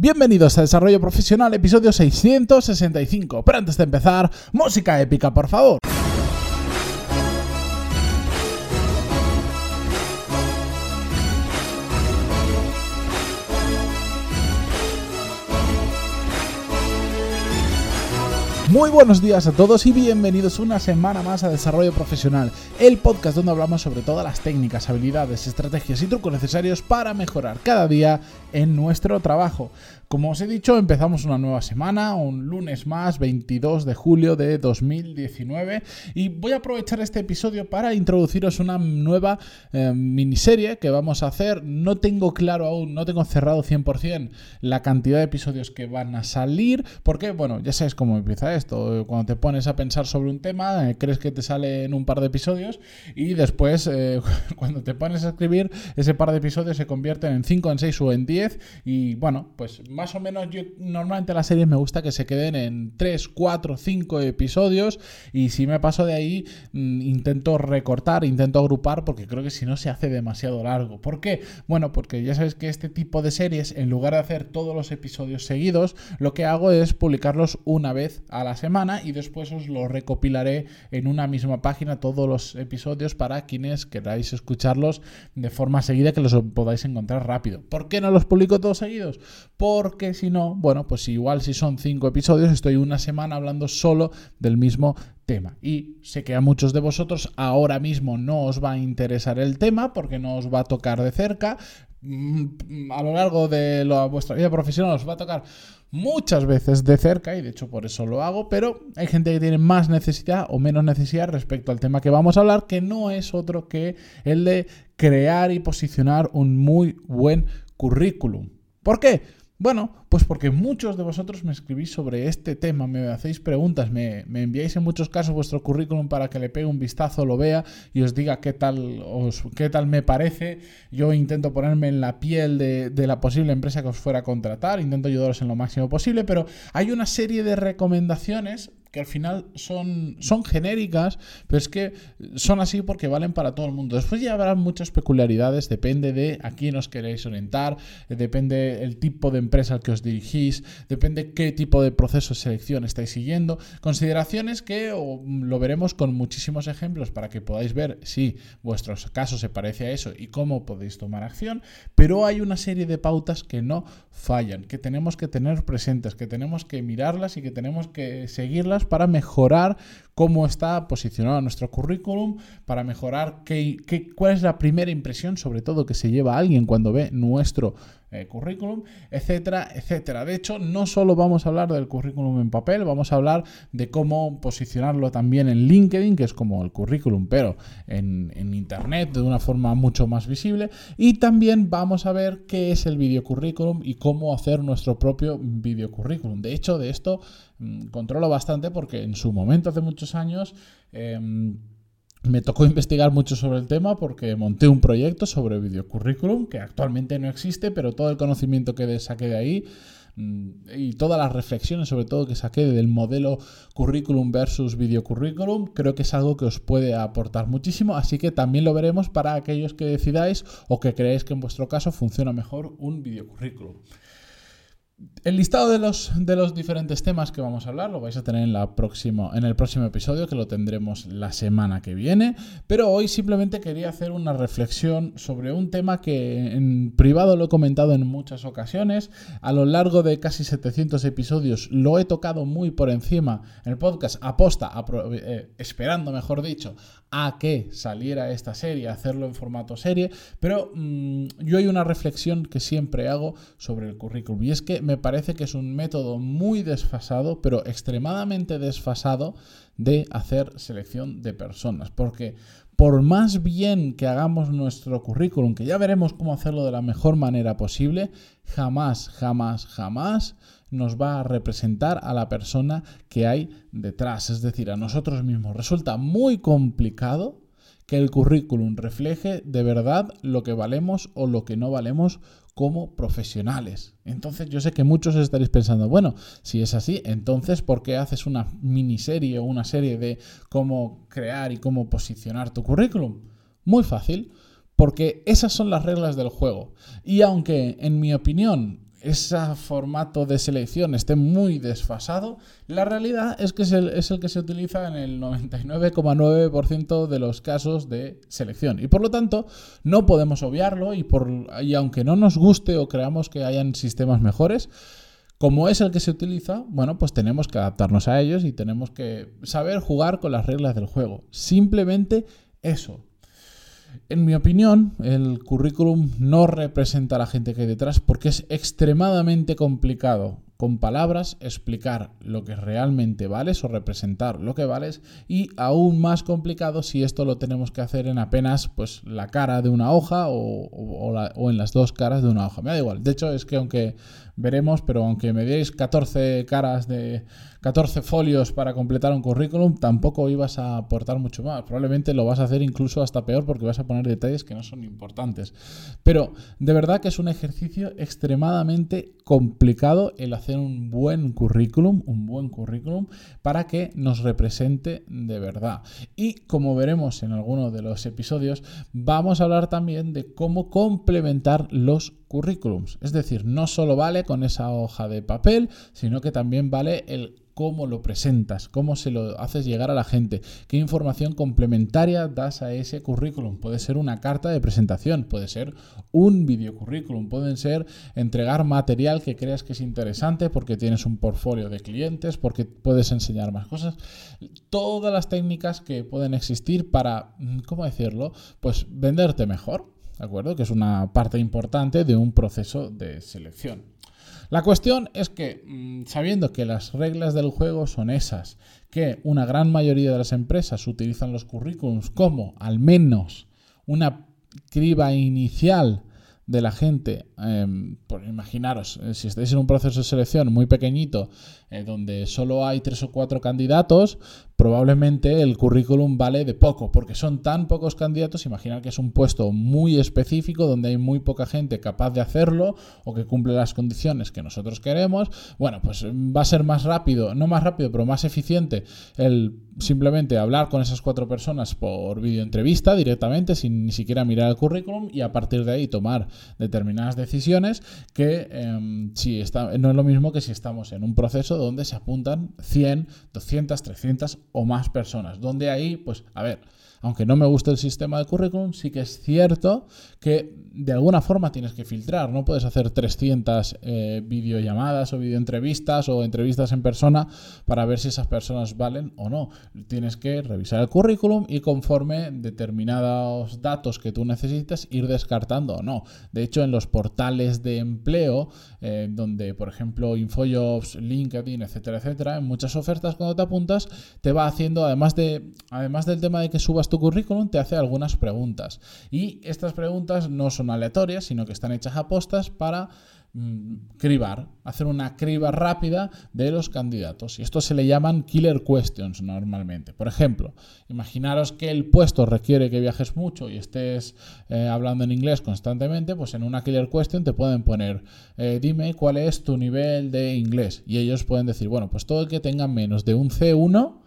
Bienvenidos a Desarrollo Profesional, episodio 665. Pero antes de empezar, música épica, por favor. Muy buenos días a todos y bienvenidos una semana más a Desarrollo Profesional, el podcast donde hablamos sobre todas las técnicas, habilidades, estrategias y trucos necesarios para mejorar cada día en nuestro trabajo. Como os he dicho, empezamos una nueva semana, un lunes más, 22 de julio de 2019, y voy a aprovechar este episodio para introduciros una nueva eh, miniserie que vamos a hacer. No tengo claro aún, no tengo cerrado 100% la cantidad de episodios que van a salir, porque, bueno, ya sabes cómo empieza esto. Cuando te pones a pensar sobre un tema, eh, crees que te sale en un par de episodios, y después, eh, cuando te pones a escribir, ese par de episodios se convierten en 5, en 6 o en 10, y bueno, pues más o menos yo normalmente las series me gusta que se queden en 3, 4, 5 episodios y si me paso de ahí mm, intento recortar, intento agrupar porque creo que si no se hace demasiado largo. ¿Por qué? Bueno, porque ya sabes que este tipo de series en lugar de hacer todos los episodios seguidos, lo que hago es publicarlos una vez a la semana y después os lo recopilaré en una misma página todos los episodios para quienes queráis escucharlos de forma seguida que los podáis encontrar rápido. ¿Por qué no los publico todos seguidos? Porque si no, bueno, pues igual si son cinco episodios, estoy una semana hablando solo del mismo tema. Y sé que a muchos de vosotros ahora mismo no os va a interesar el tema porque no os va a tocar de cerca. Mm, a lo largo de vuestra vida profesional os va a tocar muchas veces de cerca y de hecho por eso lo hago, pero hay gente que tiene más necesidad o menos necesidad respecto al tema que vamos a hablar, que no es otro que el de crear y posicionar un muy buen currículum. ¿Por qué? Bueno, pues porque muchos de vosotros me escribís sobre este tema, me hacéis preguntas, me, enviáis en muchos casos vuestro currículum para que le pegue un vistazo, lo vea y os diga qué tal, os, qué tal me parece. Yo intento ponerme en la piel de la posible empresa que os fuera a contratar, intento ayudaros en lo máximo posible, pero hay una serie de recomendaciones que al final son, son genéricas, pero es que son así porque valen para todo el mundo. Después ya habrá muchas peculiaridades, depende de a quién os queréis orientar, depende el tipo de empresa al que os dirigís, depende qué tipo de proceso de selección estáis siguiendo. Consideraciones que lo veremos con muchísimos ejemplos para que podáis ver si vuestro caso se parece a eso y cómo podéis tomar acción, pero hay una serie de pautas que no fallan, que tenemos que tener presentes, que tenemos que mirarlas y que tenemos que seguirlas para mejorar cómo está posicionado nuestro currículum, para mejorar qué, cuál es la primera impresión, sobre todo, que se lleva alguien cuando ve nuestro eh, currículum, etcétera, etcétera. De hecho, no solo vamos a hablar del currículum en papel, vamos a hablar de cómo posicionarlo también en LinkedIn, que es como el currículum, pero en, Internet de una forma mucho más visible. Y también vamos a ver qué es el video currículum y cómo hacer nuestro propio video currículum. De hecho, de esto mm, controlo bastante porque en su momento, hace muchos años, em, me tocó investigar mucho sobre el tema porque monté un proyecto sobre videocurrículum que actualmente no existe, pero todo el conocimiento que saqué de ahí mm, y todas las reflexiones sobre todo que saqué del modelo currículum versus videocurrículum creo que es algo que os puede aportar muchísimo, así que también lo veremos para aquellos que decidáis o que creéis que en vuestro caso funciona mejor un videocurrículum. El listado de los, de los diferentes temas que vamos a hablar lo vais a tener en, la próximo, en el próximo episodio, que lo tendremos la semana que viene. Pero hoy simplemente quería hacer una reflexión sobre un tema que en privado lo he comentado en muchas ocasiones. A lo largo de casi 700 episodios lo he tocado muy por encima en el podcast, aposta, eh, esperando, mejor dicho, a que saliera esta serie, hacerlo en formato serie. Pero mm, yo hay una reflexión que siempre hago sobre el currículum y es que me parece que es un método muy desfasado, pero extremadamente desfasado de hacer selección de personas. Porque por más bien que hagamos nuestro currículum, que ya veremos cómo hacerlo de la mejor manera posible, jamás, jamás, jamás nos va a representar a la persona que hay detrás, es decir, a nosotros mismos. Resulta muy complicado que el currículum refleje de verdad lo que valemos o lo que no valemos como profesionales. Entonces yo sé que muchos estaréis pensando, bueno, si es así, entonces ¿por qué haces una miniserie o una serie de cómo crear y cómo posicionar tu currículum? Muy fácil, porque esas son las reglas del juego. Y aunque en mi opinión ese formato de selección esté muy desfasado, la realidad es que es el, es el que se utiliza en el 99,9% de los casos de selección. Y por lo tanto, no podemos obviarlo y, por, y aunque no nos guste o creamos que hayan sistemas mejores, como es el que se utiliza, bueno, pues tenemos que adaptarnos a ellos y tenemos que saber jugar con las reglas del juego. Simplemente eso. En mi opinión, el currículum no representa a la gente que hay detrás porque es extremadamente complicado con palabras explicar lo que realmente vales o representar lo que vales y aún más complicado si esto lo tenemos que hacer en apenas pues la cara de una hoja o, en las dos caras de una hoja. Me da igual. De hecho es que aunque veremos, pero aunque me deis 14 caras de 14 folios para completar un currículum, tampoco ibas a aportar mucho más. Probablemente lo vas a hacer incluso hasta peor porque vas a poner detalles que no son importantes. Pero de verdad que es un ejercicio extremadamente complicado el hacer un buen currículum, un buen currículum para que nos represente de verdad. Y como veremos en alguno de los episodios, vamos a hablar también de cómo complementar los currículums. Es decir, no solo vale con esa hoja de papel, sino que también vale el cómo lo presentas, cómo se lo haces llegar a la gente, qué información complementaria das a ese currículum. Puede ser una carta de presentación, puede ser un video currículum, pueden ser entregar material que creas que es interesante porque tienes un portfolio de clientes, porque puedes enseñar más cosas. Todas las técnicas que pueden existir para, ¿cómo decirlo? Pues venderte mejor, ¿de acuerdo? Que es una parte importante de un proceso de selección. La cuestión es que, mm, sabiendo que las reglas del juego son esas, que una gran mayoría de las empresas utilizan los currículums como al menos una criba inicial de la gente, em, por imaginaros, eh, si estáis en un proceso de selección muy pequeñito, eh, donde solo hay tres o cuatro candidatos, probablemente el currículum vale de poco, porque son tan pocos candidatos, imaginar que es un puesto muy específico, donde hay muy poca gente capaz de hacerlo o que cumple las condiciones que nosotros queremos, bueno, pues va a ser más rápido, no más rápido, pero más eficiente el simplemente hablar con esas cuatro personas por videoentrevista directamente, sin ni siquiera mirar el currículum y a partir de ahí tomar determinadas decisiones que em, si está, no es lo mismo que si estamos en un proceso donde se apuntan 100, 200, 300 o más personas, donde ahí, pues, a ver, aunque no me guste el sistema de currículum, sí que es cierto que de alguna forma tienes que filtrar. No puedes hacer 300 eh, videollamadas o videoentrevistas o entrevistas en persona para ver si esas personas valen o no. Tienes que revisar el currículum y conforme determinados datos que tú necesitas ir descartando o no. De hecho, en los portales de empleo, eh, donde por ejemplo InfoJobs, LinkedIn, etcétera, etcétera, en muchas ofertas cuando te apuntas te va haciendo, además, de, además del tema de que subas tu currículum te hace algunas preguntas. Y estas preguntas no son aleatorias, sino que están hechas a postas para mm, cribar, hacer una criba rápida de los candidatos. Y esto se le llaman killer questions normalmente. Por ejemplo, imaginaros que el puesto requiere que viajes mucho y estés eh, hablando en inglés constantemente, pues en una killer question te pueden poner, eh, dime cuál es tu nivel de inglés. Y ellos pueden decir, bueno, pues todo el que tenga menos de un C1,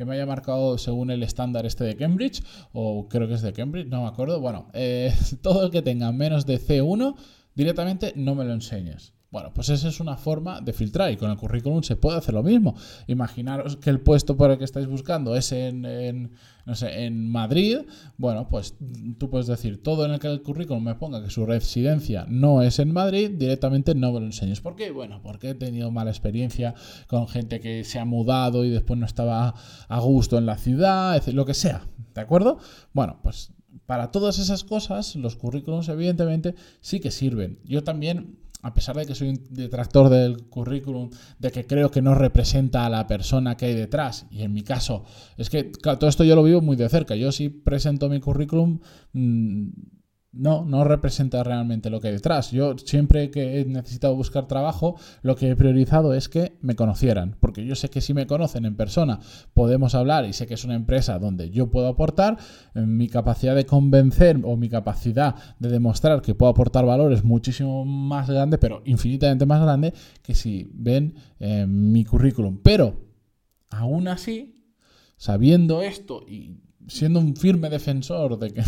que me haya marcado según el estándar este de Cambridge, o creo que es de Cambridge, no me acuerdo. Bueno, eh, todo el que tenga menos de C1, directamente no me lo enseñes. Bueno, pues esa es una forma de filtrar y con el currículum se puede hacer lo mismo. Imaginaros que el puesto por el que estáis buscando es en, no sé, en Madrid. Bueno, pues tú puedes decir todo en el que el currículum me ponga que su residencia no es en Madrid, directamente no me lo enseñes. ¿Por qué? Bueno, porque he tenido mala experiencia con gente que se ha mudado y después no estaba a gusto en la ciudad, lo que sea. ¿De acuerdo? Bueno, pues para todas esas cosas, los currículums evidentemente sí que sirven. Yo también a pesar de que soy un detractor del currículum, de que creo que no representa a la persona que hay detrás, y en mi caso, es que todo esto yo lo vivo muy de cerca. Yo sí presento mi currículum, mm, no, no representa realmente lo que hay detrás. Yo siempre que he necesitado buscar trabajo, lo que he priorizado es que me conocieran, porque yo sé que si me conocen en persona podemos hablar y sé que es una empresa donde yo puedo aportar, eh, mi capacidad de convencer o mi capacidad de demostrar que puedo aportar valor es muchísimo más grande, pero infinitamente más grande que si ven eh, mi currículum. Pero, aún así, sabiendo esto y siendo un firme defensor de que,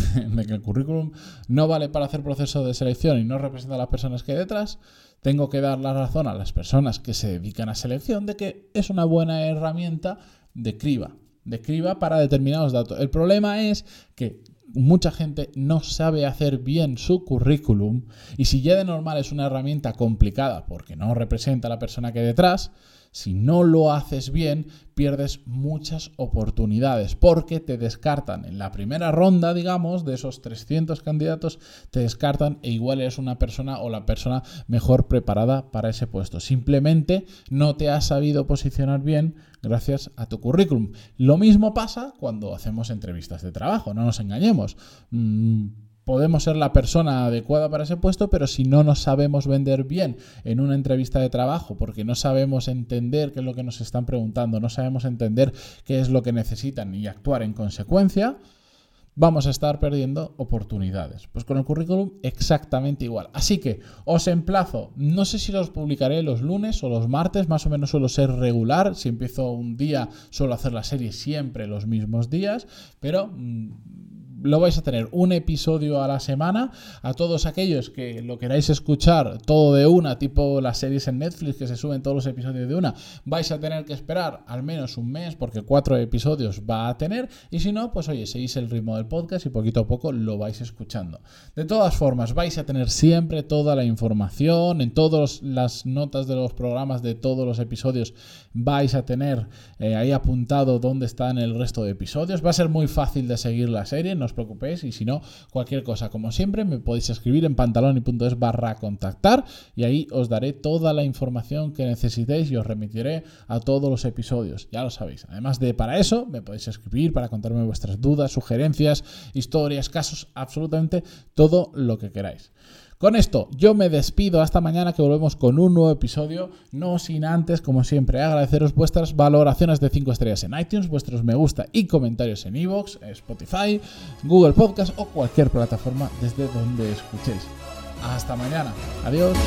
el currículum no vale para hacer proceso de selección y no representa a las personas que hay detrás, tengo que dar la razón a las personas que se dedican a selección de que es una buena herramienta de criba, de criba para determinados datos. El problema es que mucha gente no sabe hacer bien su currículum y si ya de normal es una herramienta complicada porque no representa a la persona que hay detrás, si no lo haces bien, pierdes muchas oportunidades porque te descartan en la primera ronda, digamos, de esos 300 candidatos, te descartan e igual eres una persona o la persona mejor preparada para ese puesto. Simplemente no te has sabido posicionar bien gracias a tu currículum. Lo mismo pasa cuando hacemos entrevistas de trabajo, no nos engañemos. Mm, podemos ser la persona adecuada para ese puesto, pero si no nos sabemos vender bien en una entrevista de trabajo, porque no sabemos entender qué es lo que nos están preguntando, no sabemos entender qué es lo que necesitan y actuar en consecuencia, vamos a estar perdiendo oportunidades. Pues con el currículum exactamente igual. Así que os emplazo, no sé si los publicaré los lunes o los martes, más o menos suelo ser regular, si empiezo un día suelo hacer la serie siempre los mismos días, pero... Mm, lo vais a tener un episodio a la semana. A todos aquellos que lo queráis escuchar todo de una, tipo las series en Netflix que se suben todos los episodios de una, vais a tener que esperar al menos un mes porque cuatro episodios va a tener. Y si no, pues oye, seguís el ritmo del podcast y poquito a poco lo vais escuchando. De todas formas, vais a tener siempre toda la información en todas las notas de los programas de todos los episodios. Vais a tener eh, ahí apuntado dónde están el resto de episodios. Va a ser muy fácil de seguir la serie preocupéis y si no, cualquier cosa, como siempre, me podéis escribir en pantaloni.es barra contactar y ahí os daré toda la información que necesitéis y os remitiré a todos los episodios, ya lo sabéis. Además de para eso, me podéis escribir para contarme vuestras dudas, sugerencias, historias, casos, absolutamente todo lo que queráis. Con esto, yo me despido hasta mañana que volvemos con un nuevo episodio, no sin antes, como siempre, agradeceros vuestras valoraciones de 5 estrellas en iTunes, vuestros me gusta y comentarios en iVoox, Spotify, Google Podcast o cualquier plataforma desde donde escuchéis. Hasta mañana. Adiós.